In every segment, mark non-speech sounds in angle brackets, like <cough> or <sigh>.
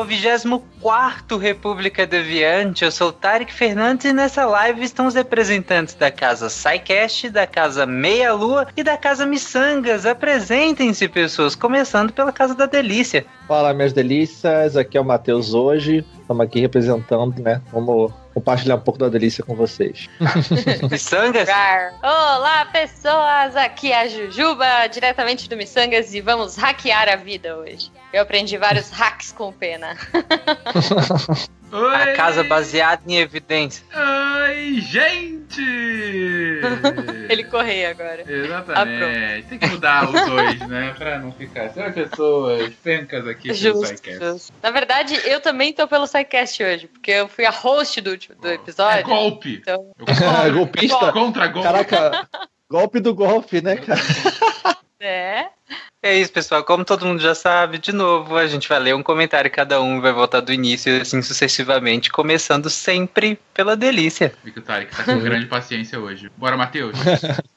Ao 24º República Deviante. Eu sou o Tarek Fernandes e nessa live estão os representantes da Casa SciCast, da Casa Meia Lua e da Casa Missangas. Apresentem-se, pessoas, começando pela Casa da Delícia. Fala, minhas delícias. Aqui é o Matheus hoje. Estamos aqui representando, né? Vamos compartilhar um pouco da delícia com vocês. <laughs> Missangas? Olá, pessoas! Aqui é a Jujuba, diretamente do Miçangas, e vamos hackear a vida hoje. Eu aprendi vários hacks com Pena. <laughs> Oi! A casa baseada em evidência. Oi, gente! <laughs> Ele correu agora. Exatamente. Tem que mudar os dois, né? <laughs> Pra não ficar só pessoas pencas aqui no Justo, SciCast. justo. Na verdade, eu também tô pelo SciCast hoje, porque eu fui a host do, último- do É episódio. golpe! Então, Eu- Golpista? Contra golpe. Caraca, golpe do golpe, né, cara? <laughs> é. É isso, pessoal. Como todo mundo já sabe, de novo, a gente vai ler um comentário cada um, vai voltar do início e assim sucessivamente, começando sempre pela delícia. Vi que tá com <laughs> grande paciência hoje. Bora, Matheus.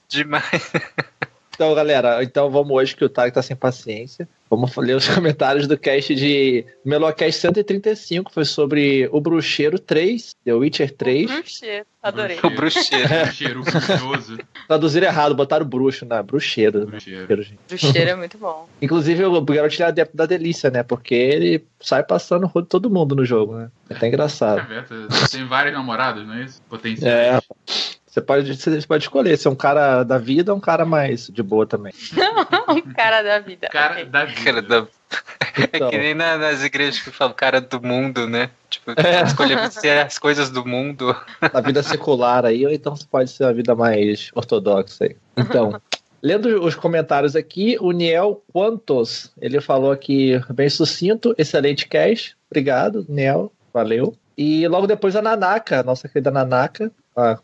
Demais. <laughs> Então, galera, então vamos hoje que o Tarek tá sem paciência. Vamos ler os <laughs> comentários do cast de Melocast 135, foi sobre o Bruxeiro 3, The Witcher 3. Bruxeiro. Adorei. O bruxeiro. <laughs> Cheiro bruxoso. Traduziram errado, botaram bruxo, né? Bruxeiro. Bruxeiro. Bruxeiro, gente. Bruxeiro é muito bom. <laughs> Inclusive, o garoto ele é adepto da delícia, né? Porque ele sai passando o rodo de todo mundo no jogo, né? É até engraçado. Você tem vários namorados, não é isso? Potenciais. É. Você pode, você pode escolher se é um cara da vida ou um cara mais de boa também. <laughs> um cara da vida. Cara Ok. da vida. <laughs> Cara da- É Então, que nem na- nas igrejas que falam cara do mundo, né? Tipo, É. escolher você as coisas do mundo. a vida secular aí, ou então você pode ser a vida mais ortodoxa aí. Então, lendo os comentários aqui, o Niel Quantos, ele falou aqui bem sucinto, excelente cast. Obrigado, Niel. Valeu. E logo depois a Nanaka, nossa querida Nanaka, compa-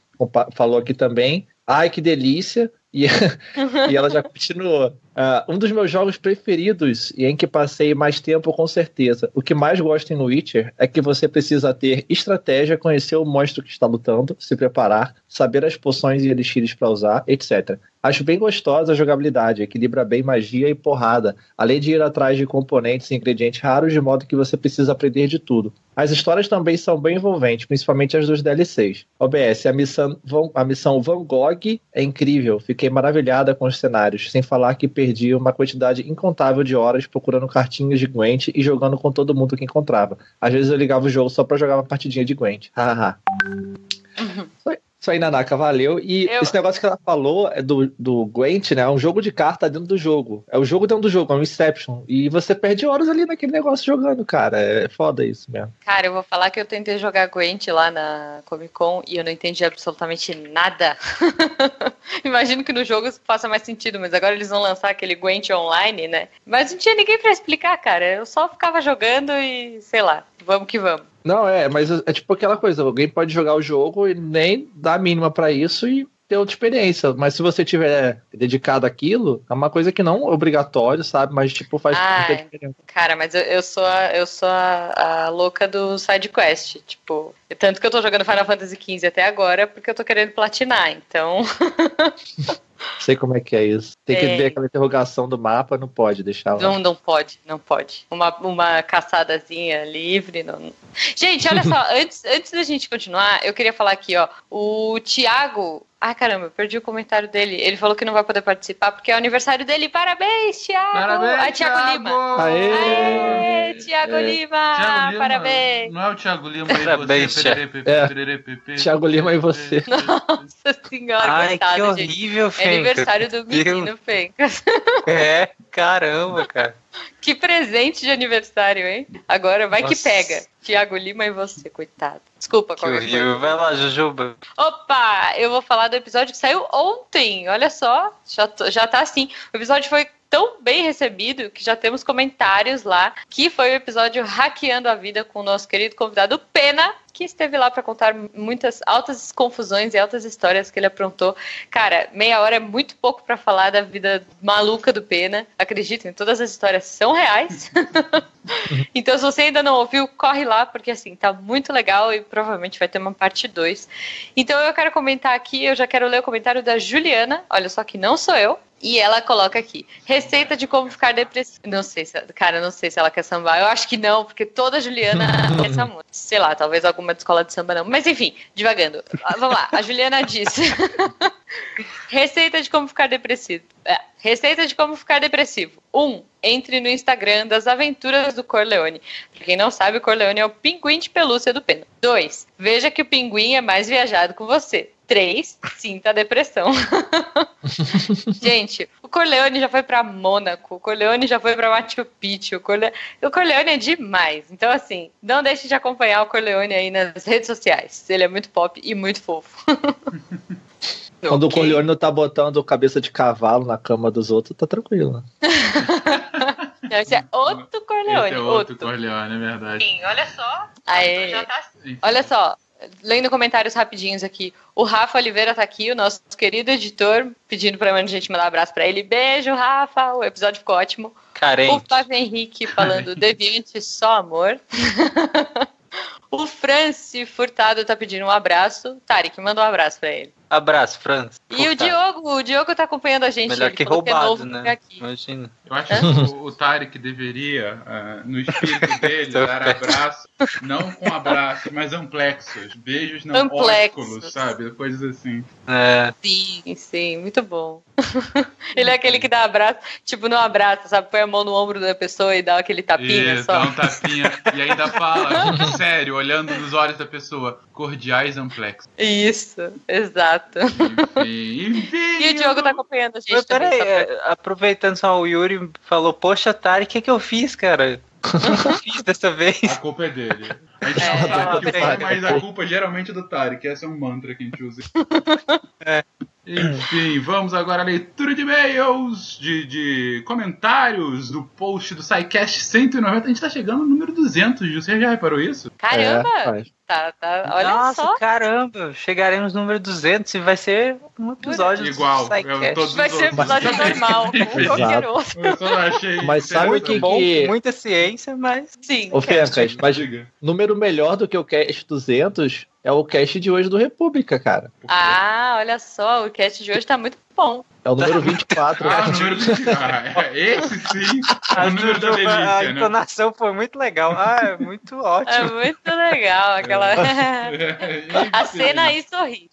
falou aqui também. Ai, que delícia. E, <laughs> e ela já continuou. Ah, um dos meus jogos preferidos e em que passei mais tempo, com certeza. O que mais gosto em Witcher é que você precisa ter estratégia, conhecer o monstro que está lutando, se preparar, saber as poções e elixires para usar, etc. Acho bem gostosa a jogabilidade, equilibra bem magia e porrada, além de ir atrás de componentes e ingredientes raros, de modo que você precisa aprender de tudo. As histórias também são bem envolventes, principalmente as dos DLCs. OBS, a missão, a missão Van Gogh é incrível, fiquei maravilhada com os cenários, sem falar que perdi uma quantidade incontável de horas procurando cartinhas de Gwent e jogando com todo mundo que encontrava. Às vezes eu ligava o jogo só pra jogar uma partidinha de Gwent. Isso aí- Isso aí, Nanaka, valeu. E Eu- esse negócio que ela falou é do, do Gwent, né? É um jogo de carta dentro do jogo. É o jogo dentro do jogo, é um Inception. E você perde horas ali naquele negócio jogando, cara. É foda isso mesmo. Cara, eu vou falar que eu tentei jogar Gwent lá na Comic Con e eu não entendi absolutamente nada. <laughs> Imagino que no jogo isso faça mais sentido, mas agora eles vão lançar aquele Gwent online, né? Mas não tinha ninguém pra explicar, cara. Eu só ficava jogando e sei lá, vamos que vamos. Não, é, mas é tipo aquela coisa, alguém pode jogar o jogo e nem dar a mínima pra isso e ter outra experiência. Mas se você tiver dedicado àquilo, é uma coisa que não é obrigatório, sabe? Mas tipo, faz Ai. muita diferença. Cara, mas eu, eu sou, a, eu sou a, a louca do side quest. Tipo, tanto que eu tô jogando Final Fantasy XV até agora porque eu tô querendo platinar. Então, <laughs> Sei como é que é isso. Tem que Tem. ver aquela interrogação do mapa, não pode deixar lá. não, não pode, não pode. Uma, uma caçadazinha livre. Não... Gente, olha só, <laughs> antes, antes da gente continuar, eu queria falar aqui, ó. O Thiago Ai, caramba, eu perdi o comentário dele. Ele falou que não vai poder participar porque é o aniversário dele. Parabéns, Thiago! Parabéns, Ai, Thiago, Thiago! Lima. Aê! Aê, Thiago É. Lima! Thiago Lima, Parabéns! Não é o Thiago Lima e Parabéns, você. Thiago. pepe, É. Thiago Lima e você. <laughs> Nossa senhora, Ai, coitado, que gente. horrível, É Fencas. aniversário do menino Fencas. É, caramba, cara. Que presente de aniversário, hein? Agora vai que Nossa. pega. Tiago Lima e você, coitado. Desculpa, Que horrível. Vai lá, Jujuba. Opa, eu vou falar do episódio que saiu ontem. Olha só, já, tô- já tá assim. O episódio foi tão bem recebido que já temos comentários lá, que foi o episódio Hackeando a Vida com o nosso querido convidado Pena, que esteve lá para contar muitas altas confusões e altas histórias que ele aprontou. Cara, meia hora é muito pouco para falar da vida maluca do Pena. Acreditem, todas as histórias são reais. <laughs> então, se você ainda não ouviu, corre lá, porque assim, tá muito legal e provavelmente vai ter uma parte 2. Então eu quero comentar aqui, eu já quero ler o comentário da Juliana, olha só que não sou eu. E ela coloca aqui, receita de como ficar depressivo. Não sei se, cara, não sei se ela quer sambar. Eu acho que não, porque toda Juliana <laughs> quer essa música. Sei lá, talvez alguma de escola de samba não. Mas enfim, devagando. Ah, Vamos lá, a Juliana disse. <laughs> Receita de como ficar depressivo. É, receita de como ficar depressivo. 1. Um, entre no Instagram das aventuras do Corleone. Pra quem não sabe, o Corleone é o pinguim de pelúcia do Pena. 2. Veja que o pinguim é mais viajado que você. 3. Sinta a depressão. <laughs> Gente, o Corleone já foi pra Mônaco, o Corleone já foi pra Machu Picchu, o, Corle... o Corleone é demais. Então, assim, não deixe de acompanhar o Corleone aí nas redes sociais. Ele é muito pop e muito fofo. <laughs> Quando o Ok. Corleone não tá botando cabeça de cavalo na cama dos outros, tá tranquilo. <laughs> Esse é outro Corleone. Esse é outro Corleone, é verdade. Sim, olha só. Aê. Enfim. Olha só, lendo comentários rapidinhos aqui. O Rafa Oliveira tá aqui, o nosso querido editor, pedindo pra a gente mandar um abraço pra ele. Beijo, Rafa. O episódio ficou ótimo. O Carente. Flávio Henrique falando <laughs> Deviante só amor. <laughs> o Franci Furtado tá pedindo um abraço. Tarek, manda um abraço pra ele. Abraço, Franz. E o. Diogo, o Diogo tá acompanhando a gente. Melhor ele que é roubado, novo né? por aqui. Imagina. Eu acho que <laughs> o, o Tarek deveria, ah, no espírito <laughs> dele, dar abraço, não com abraços, mas amplexos. Beijos não Amplexos. ósculos, sabe? Coisas assim. É, Sim, sim, muito bom. <laughs> ele é aquele que dá abraço, tipo, não abraça, sabe? Põe a mão no ombro da pessoa e dá aquele tapinha Isso, só. dá um tapinha e ainda fala, tipo, sério, olhando nos olhos da pessoa, cordiais amplexos. Isso, exato. Enfim, enfim. <laughs> E o Diogo tá acompanhando a gente Mas também. peraí, pra- é, aproveitando só o Yuri falou, poxa, Tari, o que, que eu fiz, cara? O que que eu <laughs> fiz dessa vez? A culpa é dele. A gente É, sabe o que é. foi, mas a culpa geralmente é do Tarek. Esse é um mantra que a gente usa. <laughs> Enfim, vamos agora à leitura de e-mails, de, de comentários do post do SciCast 190. A gente tá chegando no número 200, Gil. Você já reparou isso? Caramba! É, tá, tá. Olha Nossa, só. caramba, chegaremos no número 200 e vai ser um episódio Igual, do SciCast. Vai ser episódio Basicamente. normal, <laughs> como qualquer outro. Eu. Mas sabe interessante. que- que- muita ciência, mas... Sim. Ô, Fencas, mas número melhor do que o Cast 200 é o Cast de hoje do República, cara. Ah, olha só, o cast de hoje tá muito bom. É o número 24. <laughs> Ah, o número do... <laughs> ah, esse sim é o número da a delícia, né? entonação foi muito legal. Ah, é muito É ótimo. muito legal aquela. <laughs> A Enfim. cena aí sorri.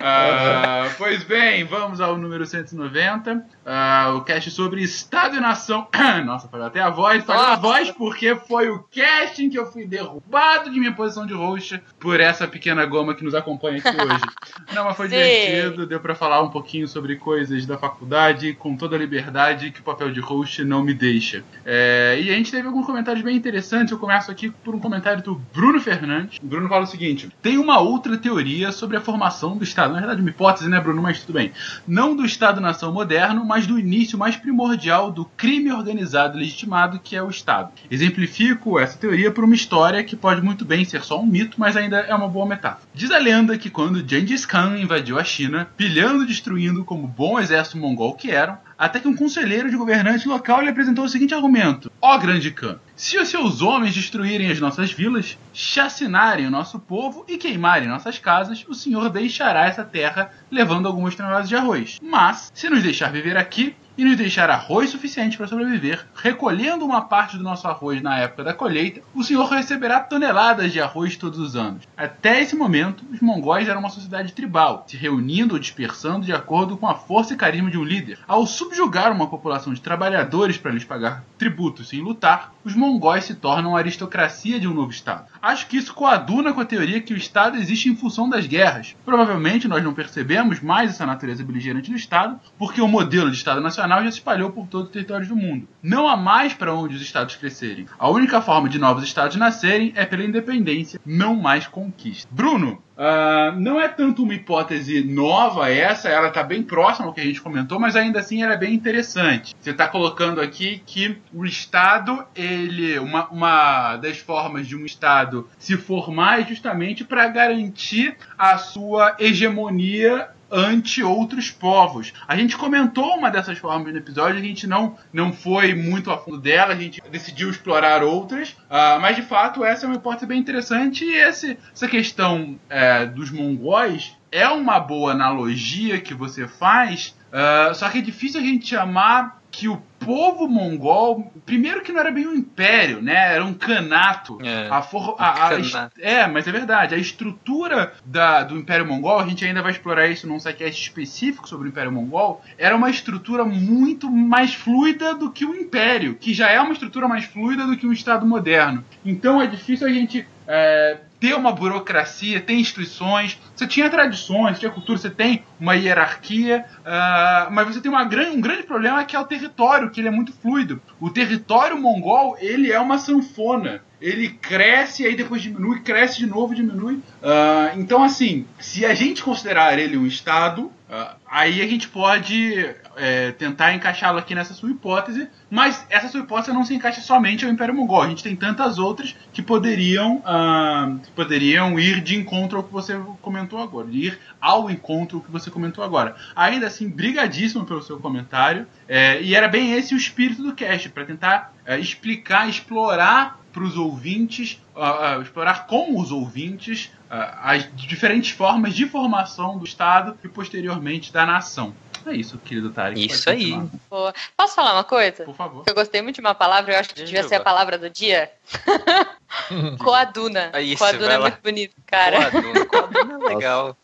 Ah, pois bem, vamos ao número 190. ah, o cast sobre Estado e Nação. <coughs> Nossa, falhou até a voz. Falhou a voz porque foi o cast em que eu fui derrubado de minha posição de roxa por essa pequena goma que nos acompanha aqui hoje. Não, mas foi Sim. divertido. Deu pra falar um pouquinho sobre coisas da faculdade com toda a liberdade que o papel de host não me deixa. É, e a gente teve alguns comentários bem interessantes. Eu começo aqui por um comentário do Bruno Fernandes. O Bruno fala o seguinte: tem uma outra teoria sobre a formação do Estado. Na verdade, uma hipótese, né, Bruno? Mas tudo bem. Não do Estado-nação moderno, mas do início mais primordial do crime organizado legitimado, que é o Estado. Exemplifico essa teoria por uma história que pode muito bem ser só um mito, mas ainda é uma boa metáfora. Diz a lenda que quando Gengis Khan invadiu a China, pilhando e destruindo como bom exército mongol que eram, até que um conselheiro de governante local lhe apresentou o seguinte argumento: Ó grande Khan, se os seus homens destruírem as nossas vilas, chacinarem o nosso povo e queimarem nossas casas, o senhor deixará essa terra levando algumas toneladas de arroz. Mas, se nos deixar viver aqui, e nos deixar arroz suficiente para sobreviver, recolhendo uma parte do nosso arroz na época da colheita, o senhor receberá toneladas de arroz todos os anos. Até esse momento, os mongóis eram uma sociedade tribal, se reunindo ou dispersando de acordo com a força e carisma de um líder. Ao subjugar uma população de trabalhadores para lhes pagar tributos sem lutar, os mongóis se tornam a aristocracia de um novo Estado. Acho que isso coaduna com a teoria que o Estado existe em função das guerras. Provavelmente nós não percebemos mais essa natureza beligerante do Estado, porque o modelo de Estado Nacional já se espalhou por todos os territórios do mundo. Não há mais para onde os Estados crescerem. A única forma de novos Estados nascerem é pela independência, não mais conquista. Bruno, Uh, não é tanto uma hipótese nova essa, ela está bem próxima ao que a gente comentou, mas ainda assim ela é bem interessante. Você está colocando aqui que o Estado, ele, uma, uma das formas de um Estado se formar é justamente para garantir a sua hegemonia ante outros povos. A gente comentou uma dessas formas no episódio, a gente não, não foi muito a fundo dela, a gente decidiu explorar outras, uh, mas de fato essa é uma hipótese bem interessante e esse, essa questão é, dos mongóis é uma boa analogia que você faz, uh, só que é difícil a gente chamar que o povo mongol, primeiro que não era bem um império, né? Era um canato. É, a for, a, a, canato. é, mas é verdade. A estrutura da, do Império Mongol, a gente ainda vai explorar isso num sidecast específico sobre o Império Mongol, era uma estrutura muito mais fluida do que o Império, que já é uma estrutura mais fluida do que um Estado moderno. Então é difícil a gente é, ter uma burocracia, ter instituições. Você tinha tradições, tinha cultura, você tem uma hierarquia, uh, mas você tem uma grande, um grande problema que é o território, que ele é muito fluido. O território mongol, ele é uma sanfona. Ele cresce, aí depois diminui, cresce de novo, diminui. Uh, então, assim, se a gente considerar ele um Estado, uh, aí a gente pode é, tentar encaixá-lo aqui nessa sua hipótese, mas essa sua hipótese não se encaixa somente ao Império Mongol. A gente tem tantas outras que poderiam, uh, poderiam ir de encontro ao que você comentou agora, ir ao encontro ao que você comentou agora. Ainda assim, brigadíssimo pelo seu comentário, é, e era bem esse o espírito do cast, para tentar é, explicar, explorar para os ouvintes, uh, uh, explorar com os ouvintes uh, as diferentes formas de formação do Estado e posteriormente da nação. É isso, querido Tarek. Isso aí. Boa. Posso falar uma coisa? Por favor. Eu gostei muito de uma palavra, eu acho que devia ser a palavra do dia. <laughs> Coaduna. É isso, Coaduna é muito bonito, cara. Coaduna. Coaduna é legal.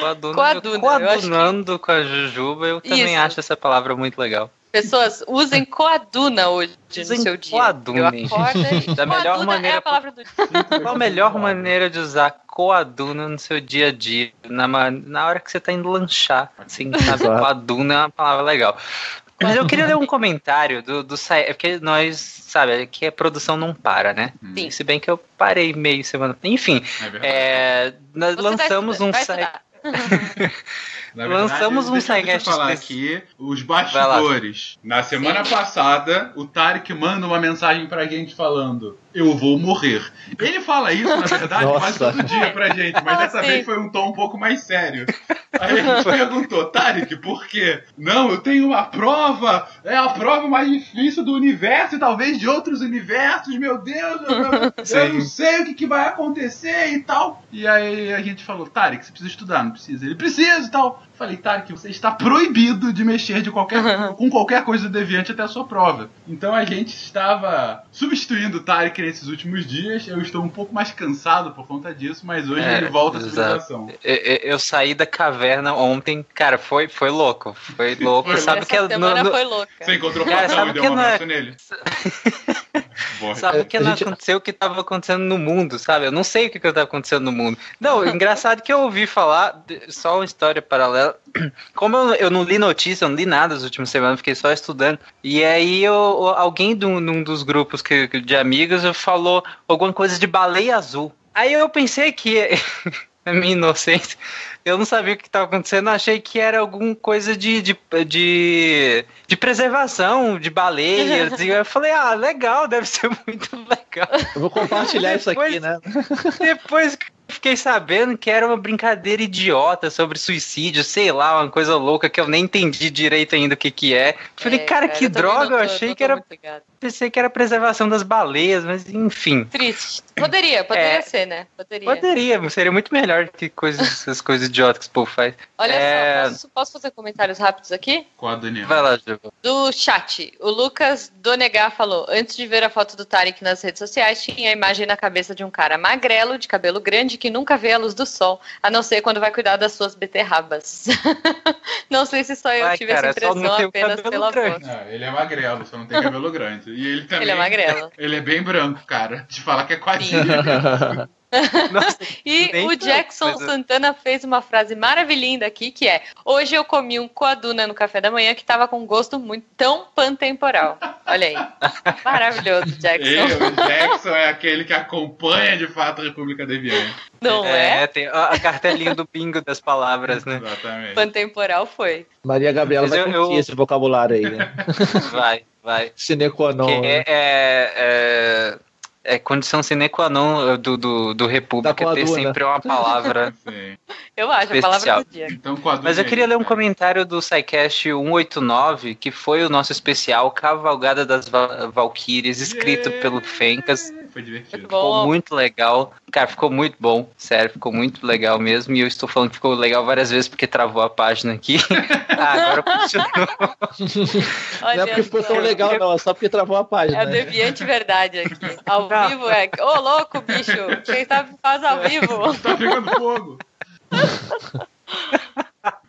Coaduna, Coaduna, acho que- coadunando com a Jujuba, eu também Isso. acho essa palavra muito legal. Pessoas, usem coaduna hoje Usem no seu dia. acordo e... <laughs> Da melhor coaduna maneira é a palavra do dia. Qual a melhor maneira de usar coaduna no seu dia a dia? Na, na hora que você tá indo lanchar, assim, sabe? Coaduna é uma palavra legal. Mas eu queria ler um comentário do, do site, é porque nós, sabe, aqui a produção não para, né? Sim. Se bem que eu parei meio semana. Enfim, É é, nós Você vai lançamos estudar- um site. <laughs> <laughs> Na verdade, lançamos um deixa, deixa eu sidecast falar desse- aqui os bastidores. Na semana passada, o Tarek manda uma mensagem pra gente falando: Eu vou morrer. Ele fala isso, na verdade, <laughs> Nossa. quase todo dia pra gente, mas dessa <laughs> assim. vez foi um tom um pouco mais sério. Aí a <laughs> gente perguntou, Tarek, por quê? Não, eu tenho uma prova, é a prova mais difícil do universo e talvez de outros universos, meu Deus, eu, eu- eu Sim. não sei o que, que vai acontecer e tal. E aí a gente falou, Tarek, você precisa estudar, não precisa? Ele precisa e tal. Falei, Tarek, você está proibido de mexer de qualquer, <laughs> com qualquer coisa do Deviante até a sua prova. Então a gente estava substituindo o Tarek nesses últimos dias. Eu estou um pouco mais cansado por conta disso, mas hoje É, ele volta à civilização. Eu, eu- eu saí da caverna ontem, cara, foi, foi louco. Foi <laughs> louco. Foi sabe que é no- semana no- foi louca. Você encontrou o sabe e deu um é- abraço nele? <laughs> Boa. Sabe o que não gente- aconteceu o que estava acontecendo no mundo, sabe? Eu não sei o que estava acontecendo no mundo. Não, engraçado que eu ouvi falar, de- só uma história paralela. <clears throat> Como eu, eu não li notícia, eu não li nada nas últimas semanas, fiquei só estudando. E aí eu, alguém de um, num dos grupos que, de amigos falou alguma coisa de baleia azul. Aí eu pensei que, <laughs> na minha inocência, eu não sabia o que estava acontecendo, achei que era alguma coisa de, de, de, de preservação de baleias. <laughs> e eu falei, ah, legal, deve ser <laughs> muito legal. Eu vou compartilhar isso aqui, Depois- né? Depois que fiquei sabendo que era uma brincadeira idiota sobre suicídio, sei lá, uma coisa louca que eu nem entendi direito ainda o que que é. Falei, É, cara, que eu droga, não eu tô- achei que tô era, pensei que era preservação das baleias, mas enfim. Triste. Poderia, poderia É. ser, né? Poderia. Poderia, seria muito melhor que coisas, <laughs> essas coisas idiotas que o povo faz. Olha É. só, posso, posso fazer comentários rápidos aqui? Com a Daniela. Vai lá, Juba. Do chat, o Lucas Donegar falou: Antes de ver a foto do Tarek nas redes sociais, tinha a imagem na cabeça de um cara magrelo, de cabelo grande, que nunca vê a luz do sol, a não ser quando vai cuidar das suas beterrabas. <laughs> não sei se só eu Ai, tive cara, essa não impressão apenas pela grande. voz. Não, ele é magrelo, só não tem cabelo grande. E ele também. Ele é magrelo. Ele é bem branco, cara. Te falar que é quase. <laughs> <laughs> Nossa, E o Jackson mas eu- Santana fez uma frase maravilhinda aqui, que é Hoje eu comi um coaduna no café da manhã que tava com gosto muito tão pantemporal. Olha aí. <laughs> Maravilhoso, Jackson. o Jackson é aquele que acompanha de fato a República Deviante. Não é? é, tem a cartelinha do bingo das palavras, né? Exatamente. Pantemporal foi. Maria Gabriela Mas vai eu- curtir eu- esse vocabulário aí, né? <laughs> Vai, vai. Sine qua non. Que né? é, é, é, é condição sine qua non do, do, do República ter sempre uma palavra. <laughs> Sim. Eu acho, a palavra Especial. do dia. Então, com a Mas eu queria ler um cara. comentário do SciCast 189, que foi o nosso especial Cavalgada das Va- Valquírias, escrito Yeah! pelo Fencas. Foi divertido. Muito Ficou Bom. muito legal. Cara, ficou muito bom. Sério, ficou muito legal mesmo. E eu estou falando que ficou legal várias vezes porque travou a página aqui. <laughs> ah, agora funcionou. Não é porque ficou tão legal, não, é só porque travou a É página. a né? deviante verdade aqui. Ao Não. vivo é. Ô, louco, bicho! Quem tá faz ao vivo? <laughs> Tá pegando fogo.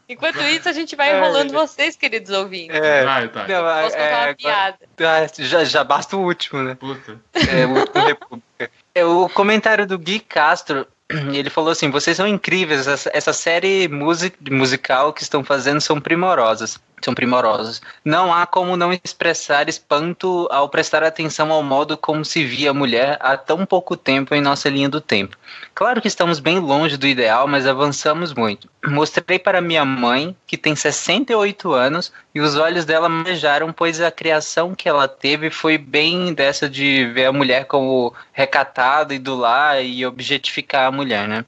Enquanto isso, a gente vai É. enrolando vocês, queridos ouvintes. É, Vai, tá. não, Posso contar uma é, piada. ah, já, já basta o último, né? Puta. É, o último <laughs> República. É, o comentário do Gui Castro, <clears throat> ele falou assim: vocês são incríveis, essa, essa série music, musical que estão fazendo são primorosas. São primorosas. Não há como não expressar espanto ao prestar atenção ao modo como se via a mulher há tão pouco tempo em nossa linha do tempo. Claro que estamos bem longe do ideal, mas avançamos muito. Mostrei para minha mãe, que tem 68 anos, e os olhos dela marejaram, pois a criação que ela teve foi bem dessa de ver a mulher como recatada e do lar e objetificar a mulher, né?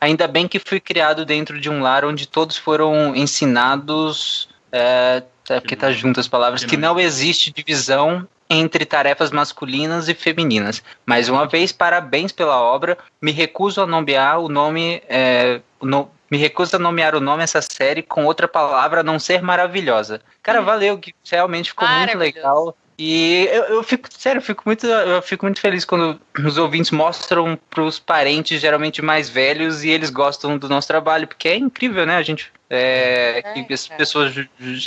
Ainda bem que fui criado dentro de um lar onde todos foram ensinados. É, é porque tá junto as palavras, Que não. existe divisão entre tarefas masculinas e femininas. Mais uma vez, parabéns pela obra. Me recuso a nomear o nome. é, no- me recuso a nomear o nome dessa série com outra palavra a não ser maravilhosa. Cara, valeu, que realmente ficou muito legal. E eu, eu fico, sério, eu fico muito, eu fico muito feliz quando os ouvintes mostram pros parentes, geralmente mais velhos, e eles gostam do nosso trabalho, porque é incrível, né? A gente. É, É, que as cara. pessoas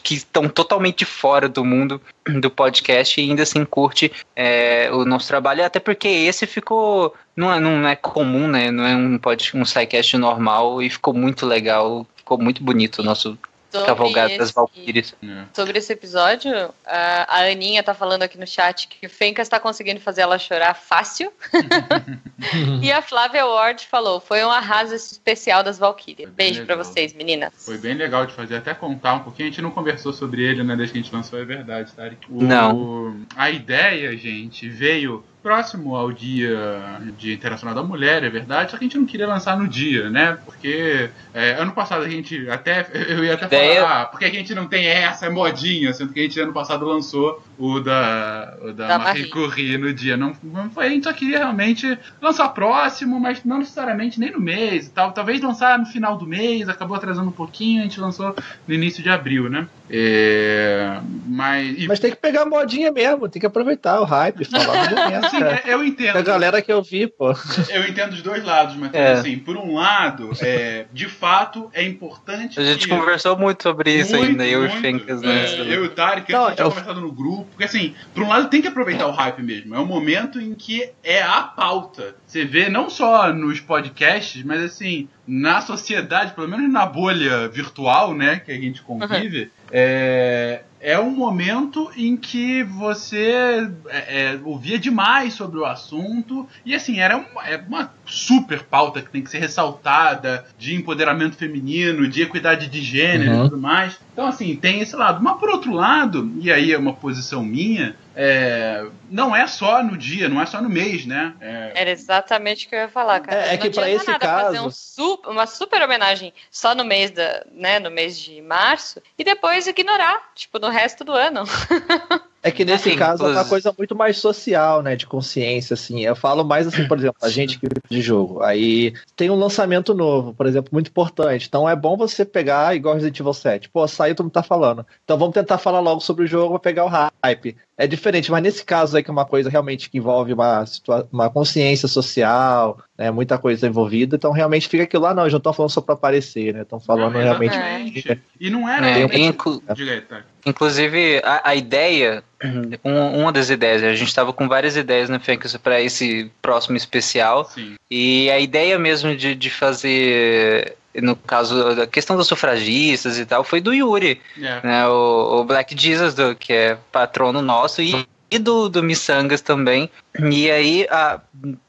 que estão totalmente fora do mundo do podcast e ainda assim curte é, o nosso trabalho, até porque esse ficou. Não é, não é comum, né? Não é um, pod, um sidecast normal e ficou muito legal, ficou muito bonito o nosso Sobre Cavalgada das esse- Valkyries. É. Sobre esse episódio, a, Aninha tá falando aqui no chat que o Fencas tá conseguindo fazer ela chorar fácil. <laughs> e a Flávia Ward falou: foi um arraso esse especial das bem Beijo pra legal. vocês, meninas. Foi bem legal de fazer, até contar um pouquinho. A gente não conversou sobre ele, né, desde que a gente lançou, é verdade, tá? O- Não. A ideia, gente, veio próximo ao dia de Internacional da Mulher, é verdade, só que a gente não queria lançar no dia, né? Porque é, ano passado a gente até. <laughs> Eu ia até Ideia- falar, ah, por que a gente não tem essa modinha, sendo que a gente ano passado lançou o da, o da, Da Marie Marie. Curie no dia. Não, não foi, a gente só queria realmente lançar próximo, mas não necessariamente nem no mês e tal. Talvez lançar no final do mês, acabou atrasando um pouquinho, a gente lançou no início de abril, né? É, mas. e- Mas tem que pegar a modinha mesmo, tem que aproveitar o hype, falar no momento. <laughs> É, eu entendo. A galera que eu vi, pô. Eu entendo os dois lados, mas É. assim, por um lado, é, de fato, é importante. A gente que- conversou muito sobre isso Muito, ainda, eu e o muito. Fencas, É, né? eu e o Tarek, a gente tinha eu- conversado no grupo. Porque assim, por um lado tem que aproveitar o hype mesmo. É um momento em que é a pauta. Você vê não só nos podcasts, mas assim, na sociedade, pelo menos na bolha virtual, né, que a gente convive, é, é um momento em que você é, é, ouvia demais sobre o assunto. E assim, era uma, é uma super pauta que tem que ser ressaltada, de empoderamento feminino, de equidade de gênero Uhum. e tudo mais. Então, assim, tem esse lado. Mas, por outro lado, e aí é uma posição minha, é, não é só no dia, não é só no mês, né? É, Era exatamente o que eu ia falar, cara. É, é Não que pra adianta esse nada fazer caso- um su- uma super homenagem só no mês da, né, no mês de março e depois ignorar, tipo, no resto do ano. <laughs> É que nesse Assim, caso é uma coisa muito mais social, né? De consciência, assim. Eu falo mais assim, por exemplo, a gente que vive de jogo. Aí tem um lançamento novo, por exemplo, muito importante. Então é bom você pegar, igual Resident Evil 7. Pô, saiu, todo mundo tá falando. Então vamos tentar falar logo sobre o jogo pra pegar o hype. É diferente, mas nesse caso aí, que é uma coisa realmente que envolve uma, uma consciência social, né? Muita coisa envolvida. Então realmente fica aquilo lá, não, eles não estão falando só pra aparecer, né? Estão falando não, realmente. exatamente. E não era. É, realmente- inclu- <laughs> tá. Inclusive, a, a ideia, um- uma das ideias, a gente estava com várias ideias na Fênix para esse próximo especial, Sim. e a ideia mesmo de, de fazer, no caso, a questão dos sufragistas e tal, foi do Yuri, É. né, o, o Black Jesus, do, que é patrono nosso, e, e do, do Missangas também. E aí, a-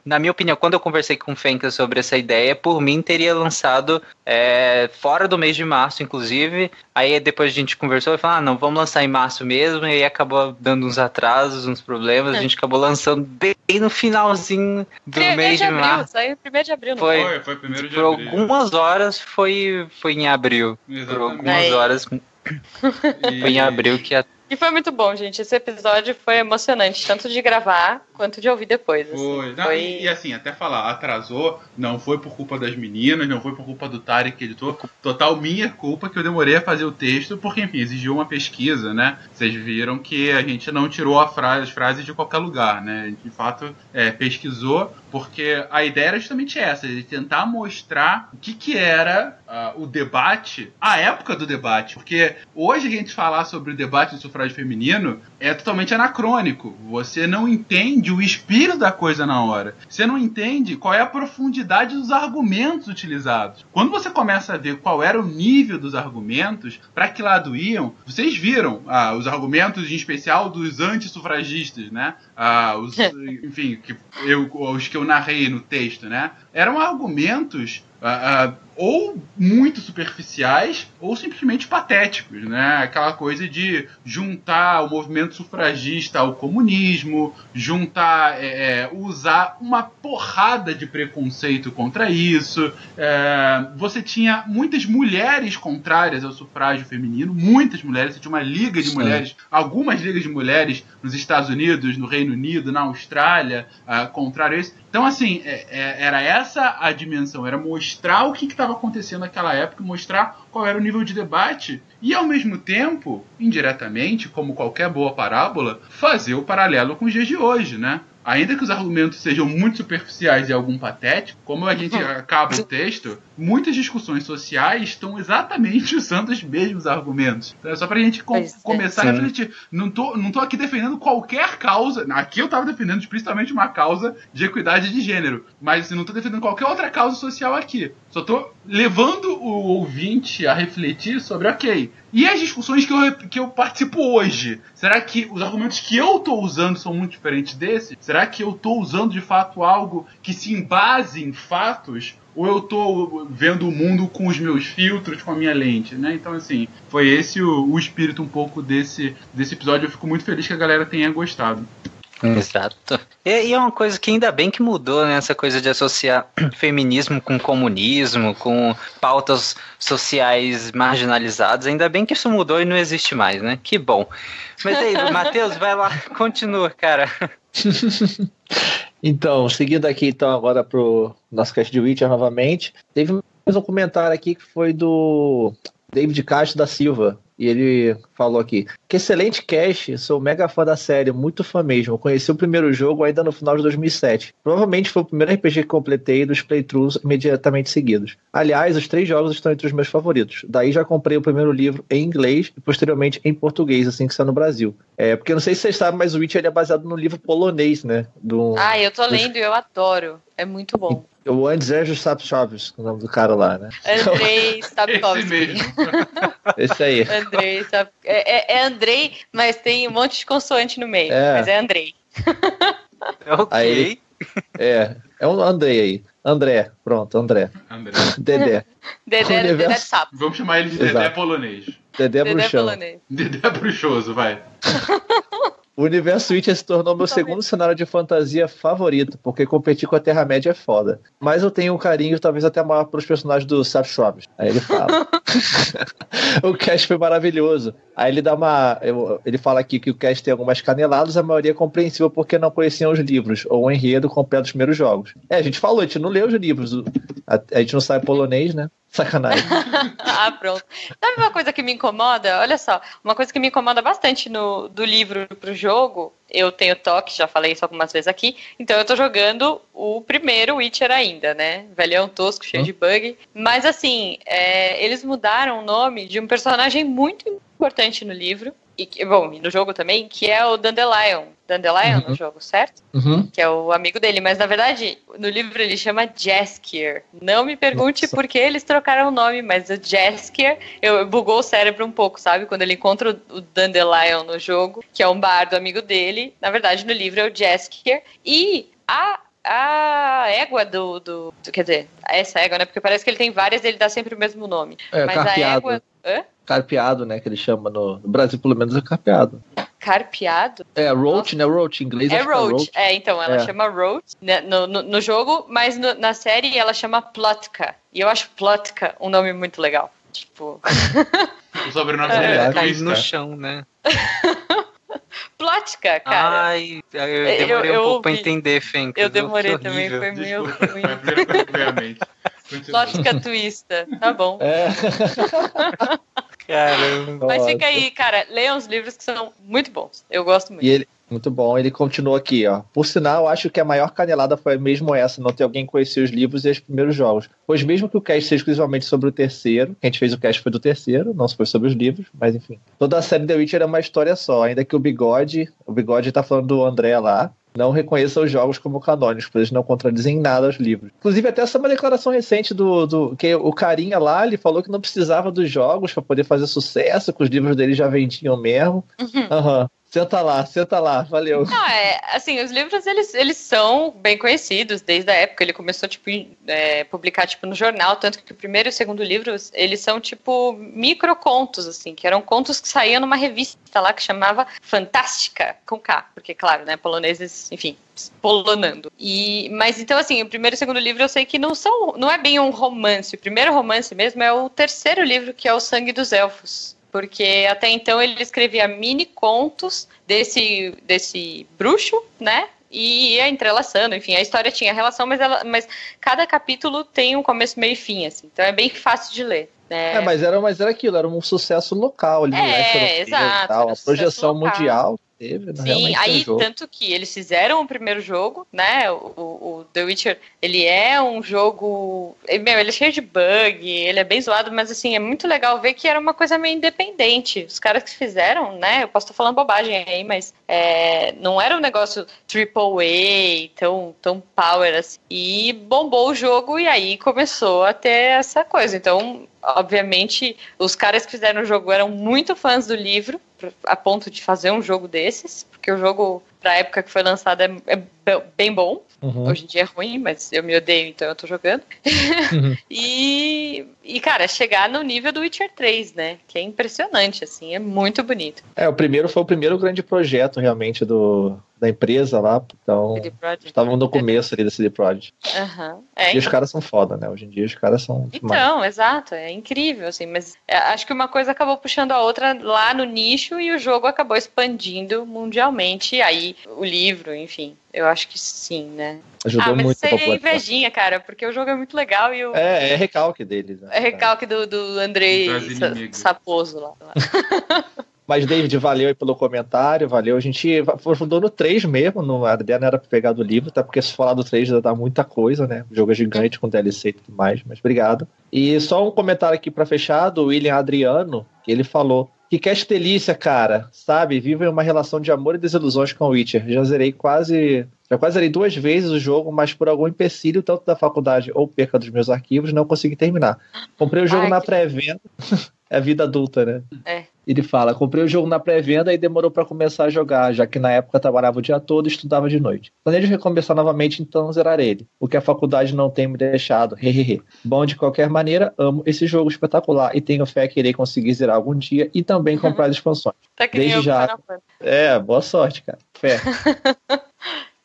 na minha opinião, quando eu conversei com o Fencas sobre essa ideia, por mim teria lançado é, fora do mês de março, inclusive. Aí depois a gente conversou e falou: ah, não, vamos lançar em março mesmo. E aí acabou dando uns atrasos, uns problemas. A gente acabou lançando bem no finalzinho do Primeiro mês de de abril, março. saiu primeiro de abril, não Foi. Foi, foi primeiro de Por abril. algumas horas foi, foi em abril. Por Exatamente. algumas Aí. horas E- <laughs> foi em abril que a E foi muito bom, gente. Esse episódio foi emocionante, tanto de gravar quanto de ouvir depois. assim. Foi. Não, Foi- E, e assim, até falar, atrasou, não foi por culpa das meninas, não foi por culpa do Tarek que editou. Total minha culpa que eu demorei a fazer o texto, porque, enfim, exigiu uma pesquisa, né? Vocês viram que a gente não tirou a frase, as frases de qualquer lugar, né? A gente, de fato, é, pesquisou, porque a ideia era justamente essa, de tentar mostrar o que, que era ah, o debate, a época do debate. Porque hoje a gente falar sobre o debate do sufrágio feminino é totalmente anacrônico. Você não entende o espírito da coisa na hora. Você não entende qual é a profundidade dos argumentos utilizados. Quando você começa a ver qual era o nível dos argumentos, para que lado iam, vocês viram ah, os argumentos em especial dos antissufragistas, né? Ah, os, <laughs> enfim, que eu, os que eu narrei no texto, né? Eram argumentos ah, ah, ou muito superficiais ou simplesmente patéticos, né? Aquela coisa de juntar o movimento sufragista ao comunismo, juntar, é, é, usar uma porrada de preconceito contra isso. É, você tinha muitas mulheres contrárias ao sufrágio feminino, muitas mulheres. Você tinha uma liga de Sim. mulheres, algumas ligas de mulheres nos Estados Unidos, no Reino Unido, na Austrália, contrário a isso. Então, assim, é- é- era essa a dimensão, era mostrar o que estava acontecendo naquela época, mostrar qual era o nível de debate e, ao mesmo tempo, indiretamente, como qualquer boa parábola, fazer o paralelo com os dias de hoje, né? Ainda que os argumentos sejam muito superficiais e algum patéticos, como a gente <laughs> acaba o texto, muitas discussões sociais estão exatamente <laughs> usando os mesmos argumentos. Então é só pra gente com- é. começar a refletir. Não tô, não tô aqui defendendo qualquer causa. Aqui eu tava defendendo explicitamente uma causa de equidade de gênero. Mas assim, não tô defendendo qualquer outra causa social aqui. Só tô levando o ouvinte a refletir sobre, ok, e as discussões que eu, que eu participo hoje? Será que os argumentos que eu tô usando são muito diferentes desses? Será que eu tô usando de fato algo que se embase em fatos? Ou eu tô vendo o mundo com os meus filtros, com a minha lente, né? Então, assim, foi esse o, o espírito um pouco desse, desse episódio. Eu fico muito feliz que a galera tenha gostado. Exato. E, e é uma coisa que ainda bem que mudou, né? Essa coisa de associar <clears throat> feminismo com comunismo, com pautas sociais marginalizadas. Ainda bem que isso mudou e não existe mais, né? Que bom. Mas aí, <laughs> Matheus, vai lá, continua, cara. <laughs> Então, seguindo aqui então agora pro nosso cast de Witcher novamente, teve mais um comentário aqui que foi do David Castro da Silva. E ele falou aqui: Que excelente cast, sou mega fã da série, muito fã mesmo. Conheci o primeiro jogo ainda no final de 2007. Provavelmente foi o primeiro RPG que completei dos playthroughs imediatamente seguidos. Aliás, os três jogos estão entre os meus favoritos. Daí já comprei o primeiro livro em inglês e posteriormente em português, assim que saiu no Brasil. É, porque não sei se vocês sabem, mas o Witcher ele é baseado no livro polonês, né? Do, Ah, eu tô lendo e eu adoro. É muito bom. O Andrzej Sapkowski, o nome do cara lá, né? Andrei <laughs> Esse Sapkowski. mesmo. Esse aí. Andrei, Sap- é, é, é Andrei, mas tem um monte de consoante no meio. É. Mas é Andrei. <laughs> Ok. Aí- É, é um Andrei aí. André, pronto, André. André. Dedé. <laughs> Dedé, Dedé Universo- sapo. Vamos chamar ele de Dedé Exato. polonês. Dedé Dedé Bruxão. polonês. Dedé bruxoso, vai. O universo Witcher se tornou meu segundo cenário de fantasia favorito, porque competir com a Terra-média é foda. Mas eu tenho um carinho talvez até maior pelos personagens do Seth Schwab. Aí ele fala. <laughs> o cast foi maravilhoso. Aí ele dá uma. eu- ele fala aqui que o cast tem algumas caneladas, a maioria é compreensível porque não conheciam os livros, ou o enredo completo dos primeiros jogos. É, a gente falou, a gente não leu os livros. A, a gente não sabe polonês, né? Sacanagem. <laughs> Ah, pronto. Sabe uma coisa que me incomoda? Olha só, uma coisa que me incomoda bastante no, do livro pro jogo, eu tenho toque, já falei isso algumas vezes aqui, então eu tô jogando o primeiro Witcher ainda, né? Velhão tosco, cheio Hum. de bug. Mas assim, é, eles mudaram o nome de um personagem muito importante no livro, e bom, e no jogo também, que é o Dandelion. Dandelion Uhum. no jogo, certo? Uhum. que é o amigo dele, mas na verdade no livro ele chama Jaskier. Não me pergunte Nossa. por que eles trocaram o nome, mas o Jaskier eu, bugou o cérebro um pouco, sabe? Quando ele encontra o, o Dandelion no jogo, que é um bardo amigo dele, na verdade no livro é o Jaskier. E a a égua do, do, do- Quer dizer, essa égua, né? Porque parece que ele tem várias e ele dá sempre o mesmo nome. É, Mas a carpeado. égua. Hã? Carpeado, né? Que ele chama no, no Brasil, pelo menos, é carpeado. Carpeado? É, Roach, né? Roach, em inglês É que Roach. É, então, ela É. chama Roach né, no, no, no jogo, mas no- na série ela chama Plotka. E eu acho Plotka um nome muito legal. Tipo, <laughs> O sobrenome É, dele é Twista. no chão, né? <laughs> Plotka, cara. Ai, eu Eu- demorei eu um pouco pra ouvi. entender, Fen. eu demorei também, foi meio ruim. Plotka Twista. Tá bom. É. <laughs> Caramba. Mas fica aí, cara, leiam os livros que são muito bons. Eu gosto muito. E ele, muito bom, ele continua aqui, ó. Por sinal, acho que a maior canelada foi mesmo essa, não ter alguém que conhecia os livros e os primeiros jogos. Pois mesmo que o cast seja exclusivamente sobre o terceiro, que a gente fez o cast foi do terceiro, não foi sobre os livros, mas enfim. Toda a série The Witcher é uma história só, ainda que o Bigode, o Bigode tá falando do André lá, não reconheça os jogos como canônicos, pois eles não contradizem em nada aos livros. Inclusive, até essa é uma declaração recente do, do que o carinha lá, ele falou que não precisava dos jogos para poder fazer sucesso, que os livros dele já vendiam mesmo. Uhum. Aham. Senta lá, senta lá, valeu. Não, é, assim, os livros, eles, eles são bem conhecidos desde a época. Ele começou, tipo, é, publicar, tipo, no jornal, tanto que o primeiro e o segundo livro, eles são, tipo, microcontos, assim, que eram contos que saíam numa revista lá que chamava Fantástica, com K, porque, claro, né, poloneses, enfim, polonando. E, mas, então, assim, o primeiro e o segundo livro eu sei que não são, não é bem um romance. O primeiro romance mesmo é o terceiro livro, que é O Sangue dos Elfos. Porque até então ele escrevia mini contos desse, desse bruxo, né? E ia entrelaçando, enfim, a história tinha relação, mas, ela, mas cada capítulo tem um começo, meio e fim, assim. Então é bem fácil de ler. né? É, mas era, mas era aquilo, era um sucesso local ali, É, né? exato, tal. projeção local. mundial teve, né? Sim, tem aí tanto que eles fizeram o primeiro jogo, né? O, o- The Witcher, ele é um jogo. Meu, ele é cheio de bug, ele é bem zoado, mas assim, é muito legal ver que era uma coisa meio independente. Os caras que fizeram, né? Eu posso estar falando bobagem aí, mas é, não era um negócio triple A, tão, tão power assim. E bombou o jogo e aí começou a ter essa coisa. Então, obviamente, os caras que fizeram o jogo eram muito fãs do livro, a ponto de fazer um jogo desses, porque o jogo, pra época que foi lançado, é, é be- bem bom. Uhum. Hoje em dia é ruim, mas eu me odeio, então eu tô jogando. Uhum. <laughs> e, e, cara, chegar no nível do Witcher 3, né? Que é impressionante, assim, é muito bonito. É, o primeiro foi o primeiro grande projeto realmente do, da empresa lá, então estavam no começo ali da CD Projekt. Aham. É, E os caras são foda, né? Hoje em dia os caras são demais. Então, exato, é incrível, assim, mas é, acho que uma coisa acabou puxando a outra lá no nicho e o jogo acabou expandindo mundialmente, e aí o livro, enfim, eu acho que sim, né? Ajudou ah, mas muito isso a aí é invejinha, cara, porque o jogo é muito legal e o É, é recalque deles. Né? é recalque do, do Andrei Sa-. Saposo lá. <laughs> Mas, David, valeu aí pelo comentário, valeu. A gente aprofundou no 3 mesmo, no, a ideia não era pegar do livro, tá? Porque se falar do 3 já dá muita coisa, né? O jogo é gigante com DLC e tudo mais, mas obrigado. E só um comentário aqui pra fechar, do William Adriano, que ele falou. Que cast delícia, cara, sabe? Vivo em uma relação de amor e desilusões com o Witcher. Já zerei quase. Já quase zerei duas vezes o jogo, mas por algum empecilho, tanto da faculdade ou perca dos meus arquivos, não consegui terminar. Comprei o jogo Ai, na que- pré-venda. <laughs> É a vida adulta, né? É. Ele fala: comprei o jogo na pré-venda e demorou pra começar a jogar, já que na época trabalhava o dia todo e estudava de noite. Planejo recomeçar novamente, então zerar ele. O que a faculdade não tem me deixado. Hehehe. Bom, de qualquer maneira, amo esse jogo espetacular e tenho fé que irei conseguir zerar algum dia e também comprar <laughs> as expansões. Tá que Desde já. É, boa sorte, cara. Fé. <laughs>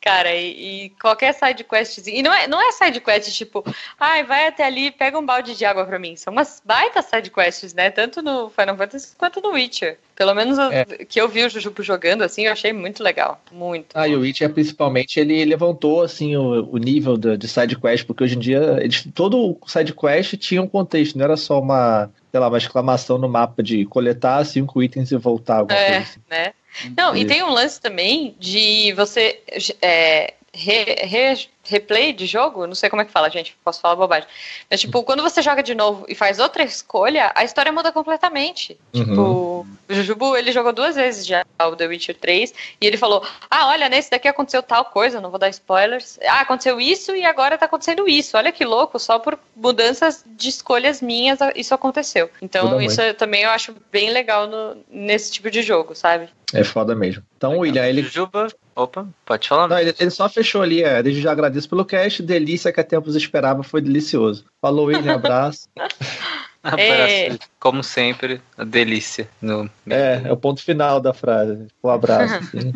Cara, e, e qualquer side quest. E não é, não é side quest tipo, ai, vai até ali pega um balde de água pra mim. São umas baita side quests, né? Tanto no Final Fantasy quanto no Witcher. Pelo menos É. o que eu vi o Jujubo jogando, assim, eu achei muito legal. Muito. Ah, e o Witcher, principalmente, ele levantou assim o, o nível do- de side quest, porque hoje em dia eles, todo side quest tinha um contexto, não era só uma, sei lá, uma exclamação no mapa de coletar cinco itens e voltar, alguma É, coisa assim. né? Não, e tem um lance também de você é, re- re- replay de jogo, não sei como é que fala, gente, posso falar bobagem. Mas, tipo, quando você joga de novo e faz outra escolha, a história muda completamente. Uhum. Tipo, o Jujubu, ele jogou duas vezes já o The Witcher 3, e ele falou, ah, olha, nesse daqui aconteceu tal coisa, não vou dar spoilers. Ah, aconteceu isso e agora tá acontecendo isso. Olha que louco, só por mudanças de escolhas minhas isso aconteceu. Então, isso eu- também eu acho bem legal no- nesse tipo de jogo, sabe? É foda mesmo. Então, o William, ele, Jujuba, opa, pode falar. não, ele, ele só fechou ali, é, desde já agradeço pelo cast, delícia que a tempos esperava, foi delicioso. Falou, William, abraço. <laughs> É. Abraço. Como sempre, a delícia. No... É, é o ponto final da frase. Um abraço. assim.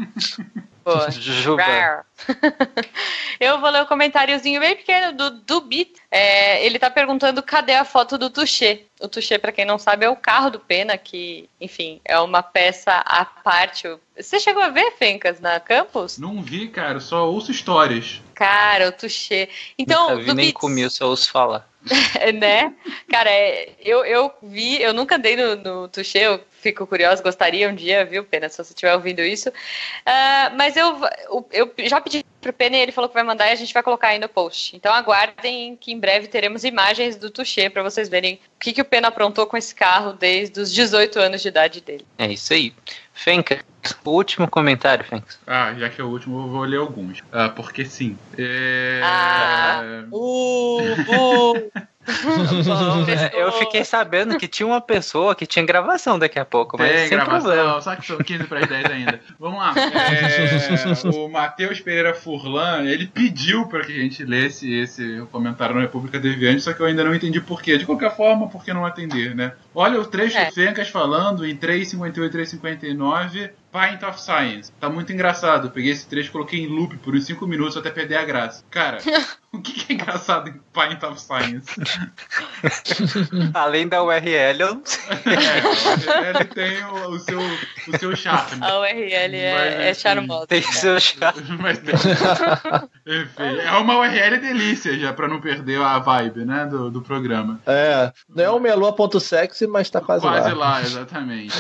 <laughs> <laughs> Rar. <laughs> Eu vou ler um comentáriozinho bem pequeno do Dubit. É, ele tá perguntando cadê a foto do Touché. O Touché, pra quem não sabe, é o carro do Pena, que, enfim, é uma peça à parte. Você chegou a ver, Fencas, na campus? Não vi, cara, só ouço histórias. Cara, o Touché. Então, Nunca vi nem comi, eu só ouço falar. <laughs> né? Cara, é, eu, eu vi, eu nunca andei no, no Touché, eu fico curiosa, gostaria um dia, viu, Pena, se você estiver ouvindo isso. Ah, mas eu, eu já pedi pro Pena e ele falou que vai mandar e a gente vai colocar aí no post. Então aguardem que em breve teremos imagens do Touché para vocês verem o que, que o Pena aprontou com esse carro desde os 18 anos de idade dele. É isso aí. Fenka, o último comentário, Fenka. Ah, já que é o último, eu vou ler alguns. Ah, porque sim. É... Ah. Uh, uh. <laughs> Eu fiquei sabendo que tinha uma pessoa que tinha gravação daqui a pouco, mas Tem sem gravação, problema. só que são 15 para as 10 ainda. Vamos lá. É, o Matheus Pereira Furlan, ele pediu para que a gente lesse esse comentário na República Deviante, só que eu ainda não entendi por quê. De qualquer forma, por que não atender, né? Olha o trecho É. do Fencas falando em 3,58 e 3,59. Pint of Science. Tá muito engraçado. Eu peguei esse trecho e coloquei em loop por uns 5 minutos até perder a graça. Cara, <laughs> o que que é engraçado em Pint of Science? <laughs> Além da URL, eu não sei. É, ele tem o, o seu, o seu charme. A URL é, Mas, é assim, charmosa. Tem seu chá. <laughs> Mas tem- Enfim, é uma URL delícia já, pra não perder a vibe, né, do, do programa. É, não é o melua.sexy, mas tá quase, Quase lá. lá, exatamente.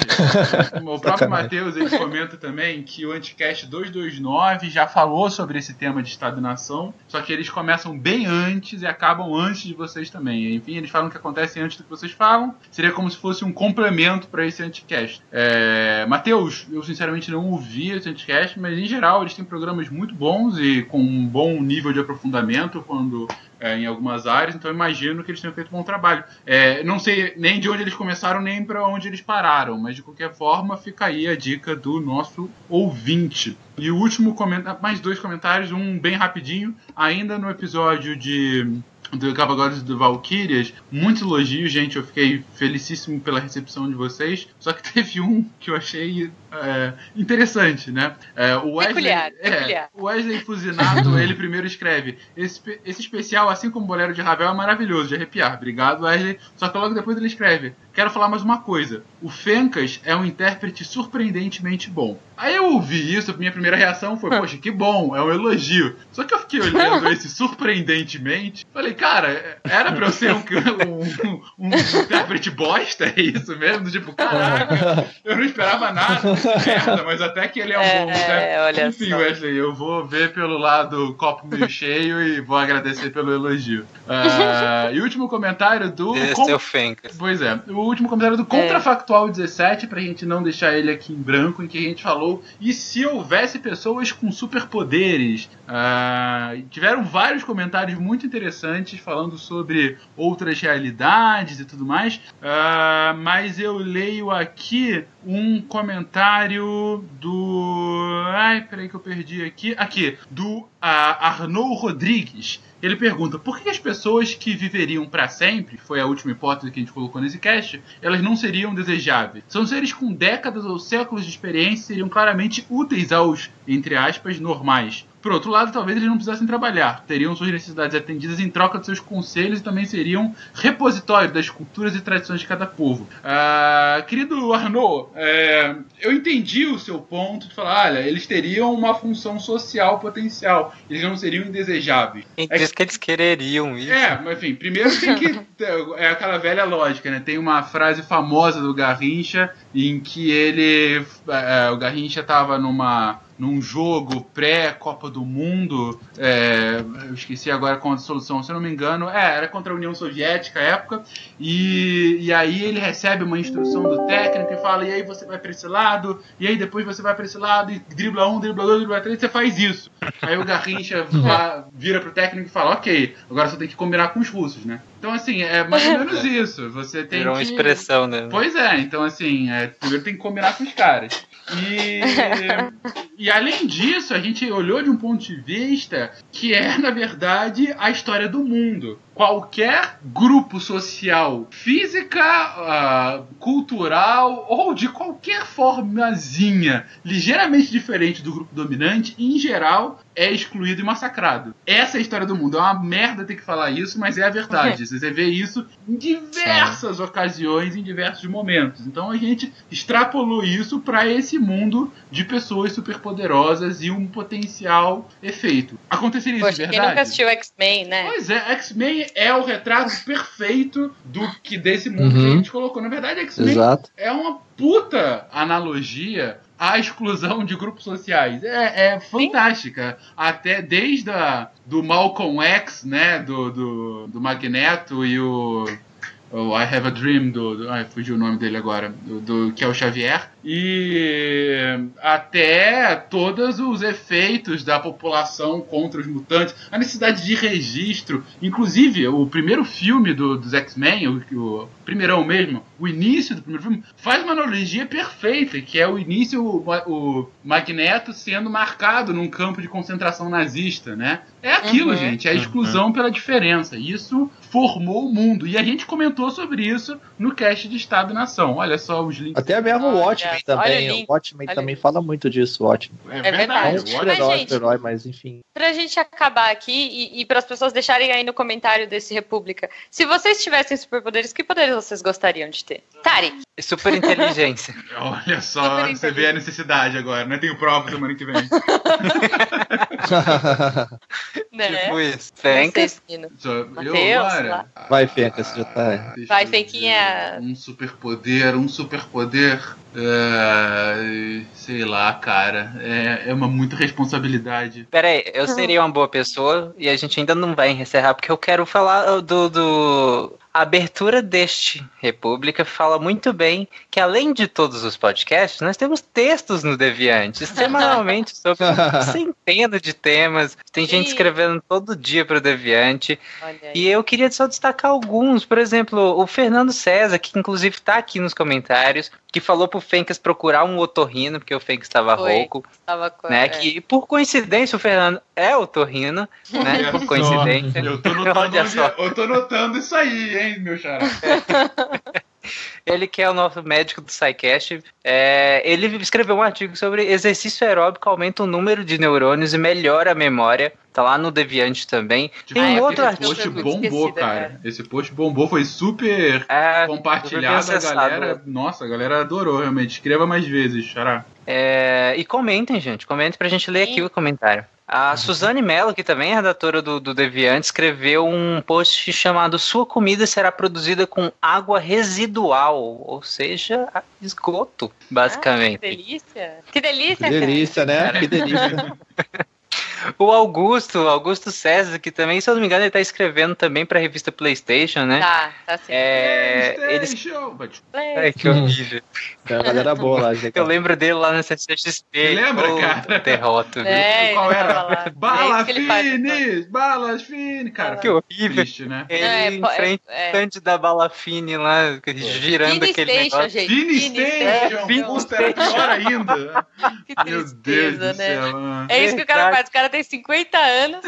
o próprio. Matheus ele comenta também que o Anticast 229 já falou sobre esse tema de Estado e Nação, só que eles começam bem antes e acabam antes de vocês também. Enfim, eles falam que acontece antes do que vocês falam, seria como se fosse um complemento para esse Anticast. É, Matheus, eu sinceramente não ouvi esse Anticast, mas em geral eles têm programas muito bons e com um bom nível de aprofundamento quando é, em algumas áreas, então imagino que eles tenham feito um bom trabalho. É, não sei nem de onde eles começaram, nem para onde eles pararam, mas de qualquer forma fica aí a dica do nosso ouvinte. E o último comentário, mais dois comentários, um bem rapidinho, ainda no episódio de do Cavaleiros do Valkyrias, muitos elogios, gente. Eu fiquei felicíssimo pela recepção de vocês. Só que <laughs> teve um que eu achei é, interessante, né? É, o Wesley, Peculiar, é, peculiar. o Wesley Fusinato, <laughs> ele primeiro escreve: esse, esse especial, assim como o Bolero de Ravel, é maravilhoso, de arrepiar. Obrigado, Wesley. Só que logo depois ele escreve: Quero falar mais uma coisa. O Fencas é um intérprete surpreendentemente bom. Aí eu ouvi isso, a minha primeira reação foi: Poxa, que bom, é um elogio. Só que eu fiquei olhando esse <laughs> surpreendentemente. Falei, cara, era pra eu ser um, um, um, um intérprete bosta? É isso mesmo? Tipo, caraca, eu não esperava nada merda, mas até que ele é um É, bom intérprete. olha Enfim, só. Wesley, eu vou ver pelo lado copo meio cheio e vou agradecer pelo elogio. Ah, e o último comentário do. Esse con- é o Fencas. Pois é, o último comentário do Contrafactual Atual 17, pra gente não deixar ele aqui em branco, em que a gente falou e se houvesse pessoas com superpoderes. Ah, tiveram vários comentários muito interessantes falando sobre outras realidades e tudo mais, Ah, mas eu leio aqui um comentário do. Ai, peraí que eu perdi aqui. Aqui, do ah, Arnaud Rodrigues. Ele pergunta por que as pessoas que viveriam para sempre, foi a última hipótese que a gente colocou nesse cast, elas não seriam desejáveis. São seres com décadas ou séculos de experiência seriam claramente úteis aos, entre aspas, normais. Por outro lado, talvez eles não precisassem trabalhar, teriam suas necessidades atendidas em troca de seus conselhos e também seriam repositório das culturas e tradições de cada povo. Ah, querido Arnaud, é, eu entendi o seu ponto de falar, olha, eles teriam uma função social potencial, eles não seriam indesejáveis. Quem É que eles quereriam isso? É, mas enfim, primeiro tem que. <laughs> É aquela velha lógica, né? Tem uma frase famosa do Garrincha em que ele. é, o Garrincha tava numa. Num jogo pré-Copa do Mundo, é, eu esqueci agora qual a solução, se eu não me engano, é, era contra a União Soviética à época, e, e aí ele recebe uma instrução do técnico e fala, e aí você vai pra esse lado, e aí depois você vai pra esse lado, e dribla um, dribla dois, dribla três, você faz isso. Aí o Garrincha va- vira pro técnico e fala, ok, agora você tem que combinar com os russos, né? Então, assim, é mais ou menos <laughs> isso. Você tem Virou uma que... expressão, né? Pois é, então assim, é, primeiro tem que combinar com os caras. E, e além disso, a gente olhou de um ponto de vista que é, na verdade, a história do mundo. Qualquer grupo social, física, ah, cultural ou de qualquer formazinha ligeiramente diferente do grupo dominante, em geral, é excluído e massacrado. Essa é a história do mundo. É uma merda ter que falar isso, mas é a verdade. Você vê isso em diversas ocasiões, em diversos momentos. Então a gente extrapolou isso para esse mundo de pessoas superpoderosas e um potencial efeito. Aconteceria isso Poxa, quem verdade? nunca assistiu X-Men, né? Pois é, X-Men é o retrato perfeito do que desse mundo que a Uhum. gente colocou. Na verdade, X-Men Exato. é uma puta analogia à exclusão de grupos sociais. É, é fantástica. Até desde a, do Malcolm X, né? Do, do, do Magneto e o. o I Have a Dream do. do ai, fugiu o nome dele agora. Do, do- que é o Xavier. E até todos os efeitos da população contra os mutantes, a necessidade de registro. Inclusive, o primeiro filme do- dos X-Men, o, o primeirão mesmo, o início do primeiro filme, faz uma analogia perfeita, que é o início, o, o Magneto sendo marcado num campo de concentração nazista, né? É aquilo, Uhum. gente, é a exclusão pela diferença. Isso formou o mundo. E a gente comentou sobre isso no cast de Estado e Nação. Olha só os links. Até mesmo o Olha, Watchmen também. o O link, Watchmen olha também fala muito disso, o Watchmen. É, verdade. Não um. Mas, super-herói, gente- super-herói, mas enfim. Pra gente acabar aqui e, e para as pessoas deixarem aí no comentário desse República, se vocês tivessem superpoderes, que poderes vocês gostariam de ter? Tari, Super inteligência. <laughs> Olha só, Super você vê a necessidade agora, né? Tenho prova semana que vem. <laughs> né? Tipo isso. Fencas. Eu Mateus, agora. lá. Vai, Fenca, você já tá. Vai, Fenquinha. Um superpoder, um superpoder. é, sei lá, cara. É, é uma muita responsabilidade. Pera aí, eu seria uma boa pessoa e a gente ainda não vai encerrar porque eu quero falar do, do... A abertura deste República fala muito bem que além de todos os podcasts, nós temos textos no Deviante, <laughs> semanalmente sobre uma centena de temas. Tem gente Sim. escrevendo todo dia para o Deviante. E eu queria só destacar alguns, por exemplo, o Fernando César, que inclusive está aqui nos comentários, que falou pro Fencas procurar um otorrino, porque o Fencas estava rouco, Tava com- né? é. Que por coincidência o Fernando é otorrino, né? Olha Por coincidência. Eu tô notando, eu tô notando isso aí, hein, meu xará. <laughs> Ele que é o nosso médico do SciCast, é, ele escreveu um artigo sobre exercício aeróbico aumenta o número de neurônios e melhora a memória. Tá lá no Deviante também. Tem Ah, um outro esse post bombou, cara. cara. Esse post bombou, foi super É, compartilhado. A galera, nossa, a galera adorou, realmente. Escreva mais vezes, xará. É, e comentem, gente. Comentem pra gente ler Sim. aqui o comentário. A Suzane Mello, que também é redatora do, do Deviante, escreveu um post chamado Sua comida será produzida com água residual, ou seja, esgoto, Ah, que basicamente. delícia. Que delícia, Que delícia, né? Cara. Que delícia. <laughs> O Augusto, Augusto César, que também, se eu não me engano, ele tá escrevendo também pra revista PlayStation, né? Tá, tá sim. É, eles... PlayStation. Ai, que horrível. Tem uma galera boa lá, gente. Eu lembro dele lá na CCXP. Você lembra, Ô, cara? Derrota, viu? É, Qual era? É Bala Fine! Balas Fine! Cara, Que horrível. triste, né? Ele É, em é- frente é. stand da Bala Fine lá, girando Fini aquele Station, negócio. gente. Fine Fini Station! Fini Puta, era pior ainda. <laughs> Que Meu Deus tristeza, do né? céu. É isso que o cara faz. O cara tem 50 anos,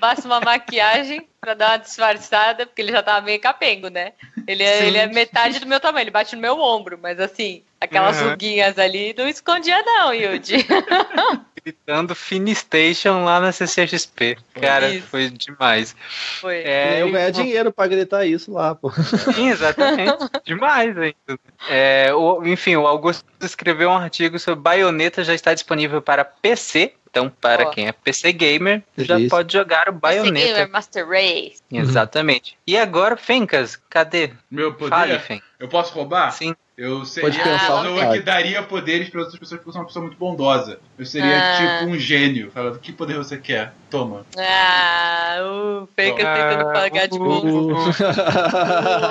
passa uma maquiagem pra dar uma disfarçada, porque ele já tava meio capengo, né? Ele é, Sim. ele é metade do meu tamanho, ele bate no meu ombro, mas assim, aquelas Uhum. ruguinhas ali não escondia, não, Yudi. <laughs> Gritando Fini Station lá na CCXP. Cara, Isso. foi demais. Foi. É, eu ganhar e- dinheiro pra gritar isso lá, pô. Sim, exatamente. <laughs> Demais ainda. É, o- enfim, o Augusto escreveu um artigo sobre Bayonetta já está disponível para PC. Então, para quem é PC gamer, já Isso. pode jogar o Bayonetta. Gamer Master Race. Exatamente. E agora, Fencas, cadê? Meu Fale, poder. Fen. Eu posso roubar? Sim. Eu seria Pode a pessoa cara. que daria poderes para outras pessoas porque eu sou uma pessoa muito bondosa. Eu seria Ah. tipo um gênio. Falando, que poder você quer? Toma. Ah, o Fencas Ah, tentando pagar de uh, bom.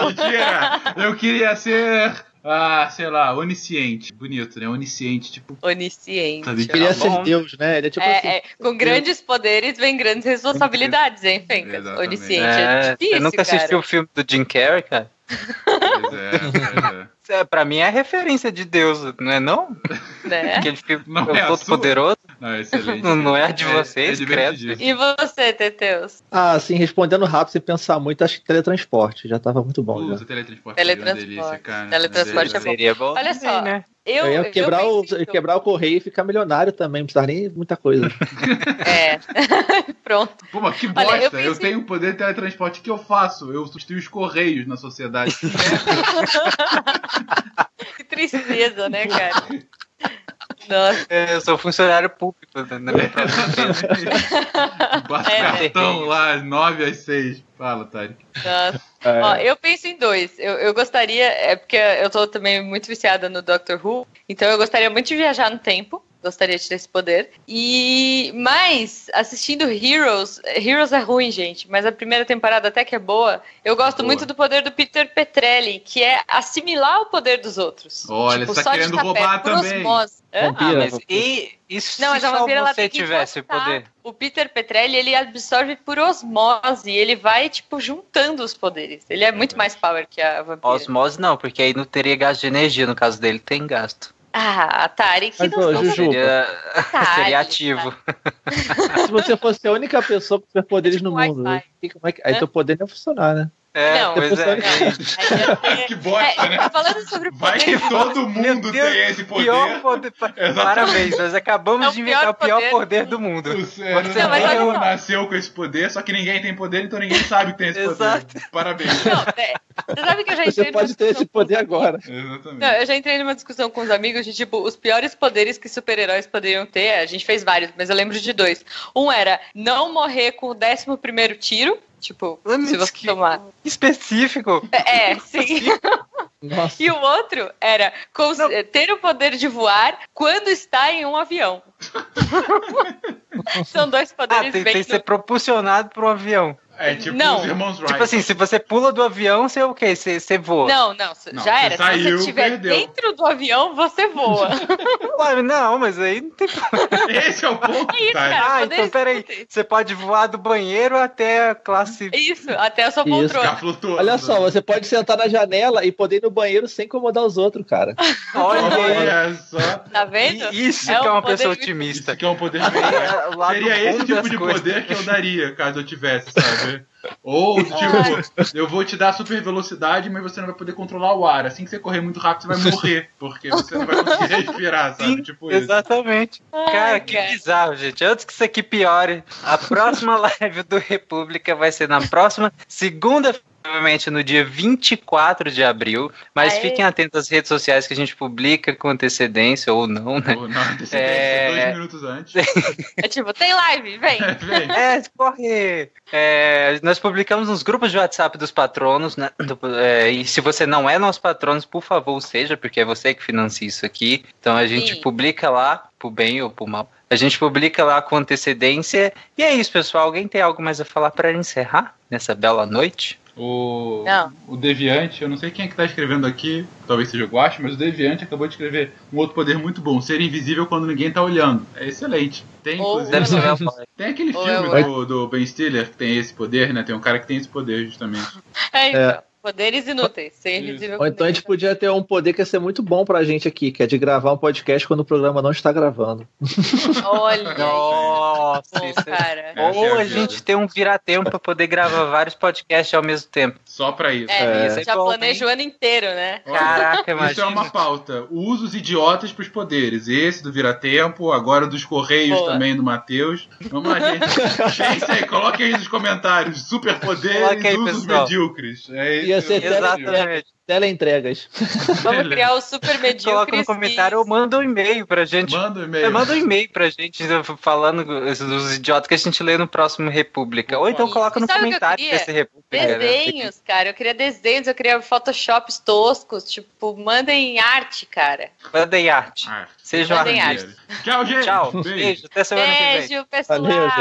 Mentira! Eu queria ser, ah, sei lá, onisciente. Bonito, né? Onisciente, tipo. Onisciente. Sabe que- Queria Tá ser. Deus, né? Ele é tipo assim. É, é, com grandes poderes vem grandes responsabilidades, hein, Fencas? Onisciente. É, É, difícil, você nunca cara. assistiu o filme do Jim Carrey, cara? Pois é, pois é. <laughs> É, pra mim é referência de Deus, não é não? Né? Aquele filme Não é a todo poderoso. Não, é excelente. Não- é de vocês, divertidíssimo. E você, Teteus? Ah, assim, respondendo rápido sem pensar muito, acho que teletransporte. Já tava muito bom. Putz, já. teletransporte Teletransporte. delícia, cara. Teletransporte é bom. Seria bom. Olha só, né? Eu, Eu ia quebrar, o, pensei em tudo. quebrar o correio e ficar milionário também, não precisava nem muita coisa. <laughs> É. <laughs> Pronto. Pô, mas que Olha, bosta! eu eu, pensei- tenho poder de teletransporte. O que eu faço? Eu substituo os correios na sociedade. <laughs> Que tristeza, né, cara? Nossa, É, Eu sou funcionário público da na minha própria empresa. <laughs> Bota É, né? cartão lá, 9 às 6. Fala, Tarek. nossa. É, Ó, eu penso em dois. Eu, eu gostaria, é porque eu tô também muito viciada no Doctor Who, então eu gostaria muito de viajar no tempo. Gostaria de ter esse poder. E mas assistindo Heroes, Heroes é ruim, gente, mas a primeira temporada até que é boa. Eu gosto Boa. muito do poder do Peter Petrelli, que é assimilar o poder dos outros. Olha, você tá só de querendo roubar também. osmose. Hã? Ah, mas e, isso Não, mas se a só você tivesse o poder? O Peter Petrelli, ele absorve por osmose, ele vai, tipo, juntando os poderes. Ele é muito mais power que a vampira. Osmose não, porque aí não teria gasto de energia. No caso dele, tem gasto. Ah, Atari, que Mas, não são Juju, <laughs> Seria, Atari, seria ativo. Se você fosse a única pessoa com superpoderes no Tipo mundo, Wi-Fi. que- como é que- aí Hã? teu poder não ia funcionar, né? É, Não, pois é. <laughs> Que bosta, É, né? falando sobre Vai poder, que todo mundo Deus, tem esse poder. Pior poder. Parabéns, nós acabamos É o de inventar o pior poder. poder do mundo. Você Você Não, mas olha nasceu, com esse poder, só que ninguém tem poder, então ninguém sabe que tem esse Exato. poder. Parabéns. Não, é, você sabe que eu já Você entrei numa pode ter esse poder agora. Exatamente. Não, eu já entrei numa discussão com os amigos de tipo, os piores poderes que super-heróis poderiam ter. A gente fez vários, mas eu lembro de dois. Um era não morrer com o 11 primeiro tiro. Tipo, Ah, se você que- tomar. Específico. É, <laughs> sim. Nossa. E o outro era cons- ter o poder de voar quando está em um avião. <laughs> São dois Ah, poderes tem, bem. tem que ser propulsionado por um avião. É tipo Não. os irmãos Wright. Tipo assim, se você pula do avião, você é o quê? Você, você voa. Não, não, Não, já você era. Se saiu, você estiver dentro do avião, você voa. <laughs> Ué, não, mas aí não tem Esse é o ponto, É isso, cara. Ah, então peraí. Você pode voar do banheiro até a classe. Isso, até a sua poltrona. Flutuando. Olha só, você pode sentar na janela e poder ir no banheiro sem incomodar os outros, cara. <laughs> Olha, Olha só. Tá vendo? isso É que é um uma pessoa otimista. Isso que é um poder <laughs> É, Seria esse tipo de coisas. poder que eu daria, caso eu tivesse, sabe? Ou, <laughs> tipo, eu vou te dar super velocidade, mas você não vai poder controlar o ar. Assim que você correr muito rápido, você vai morrer. Porque você não vai conseguir <laughs> respirar, sabe? Sim, tipo isso. Exatamente. Ai, Cara, que bizarro, gente. Antes que isso aqui piore, a próxima <laughs> live do República vai ser na próxima segunda Provavelmente no dia 24 de abril, mas Aê. fiquem atentos às redes sociais que a gente publica com antecedência ou não, né? Ou não, antecedência, É. dois minutos antes. <laughs> É tipo, tem live, vem. Vem. <laughs> É, corre! É, nós publicamos nos grupos de WhatsApp dos patronos, né? Do- é, e se você não é nosso patrono, por favor, seja, porque é você que financia isso aqui. Então a gente Sim. publica lá. pro bem ou pro mal. A gente publica lá com antecedência. E é isso, pessoal. Alguém tem algo mais a falar para encerrar nessa bela noite? O, Não. o Deviante, eu não sei quem é que tá escrevendo aqui, talvez seja o Guache, mas o Deviante acabou de escrever um outro poder muito bom, ser invisível quando ninguém tá olhando. É excelente. Tem, Ou- inclusive, Deve ser o Hellboy. tem aquele Ou filme é do, do Ben Stiller que tem esse poder, né? Tem um cara que tem esse poder, justamente. É, então. É. Poderes inúteis. Ser Isso. invisível. Ou então a gente podia ter um poder que ia ser muito bom pra gente aqui, que é de gravar um podcast quando o programa não está gravando. Olha. Nossa, Bom, isso é... cara. É Ou a gente tem um viratempo pra poder gravar vários podcasts ao mesmo tempo. Só pra isso. É, isso é já bom, planeja o ano inteiro, né? Caraca, Isso é uma imagina. pauta. Usos idiotas pros poderes. Esse do Viratempo, agora dos Correios Boa. também do Matheus. Vamos lá, <laughs> gente. Pense aí, coloque aí nos comentários. Superpoderes, aí, usos pessoal. medíocres. É Ia ser Exatamente. Teleentregas. <laughs> Vamos criar o super medíocres. Coloca no comentário ou manda um e-mail pra gente. Manda um É, e-mail. manda um e-mail pra gente falando dos idiotas que a gente lê no próximo República. Ou então coloca no Sabe que comentário queria? desse República. né? Desenhos, cara. Eu queria desenhos, eu queria photoshops toscos. Tipo, mandem arte, cara. Mandem arte. Ah, Sejam Mandem artistas. Tchau, gente. Tchau. Beijo. Beijo. Até semana que vem. Beijo, pessoal. Valeu, gente.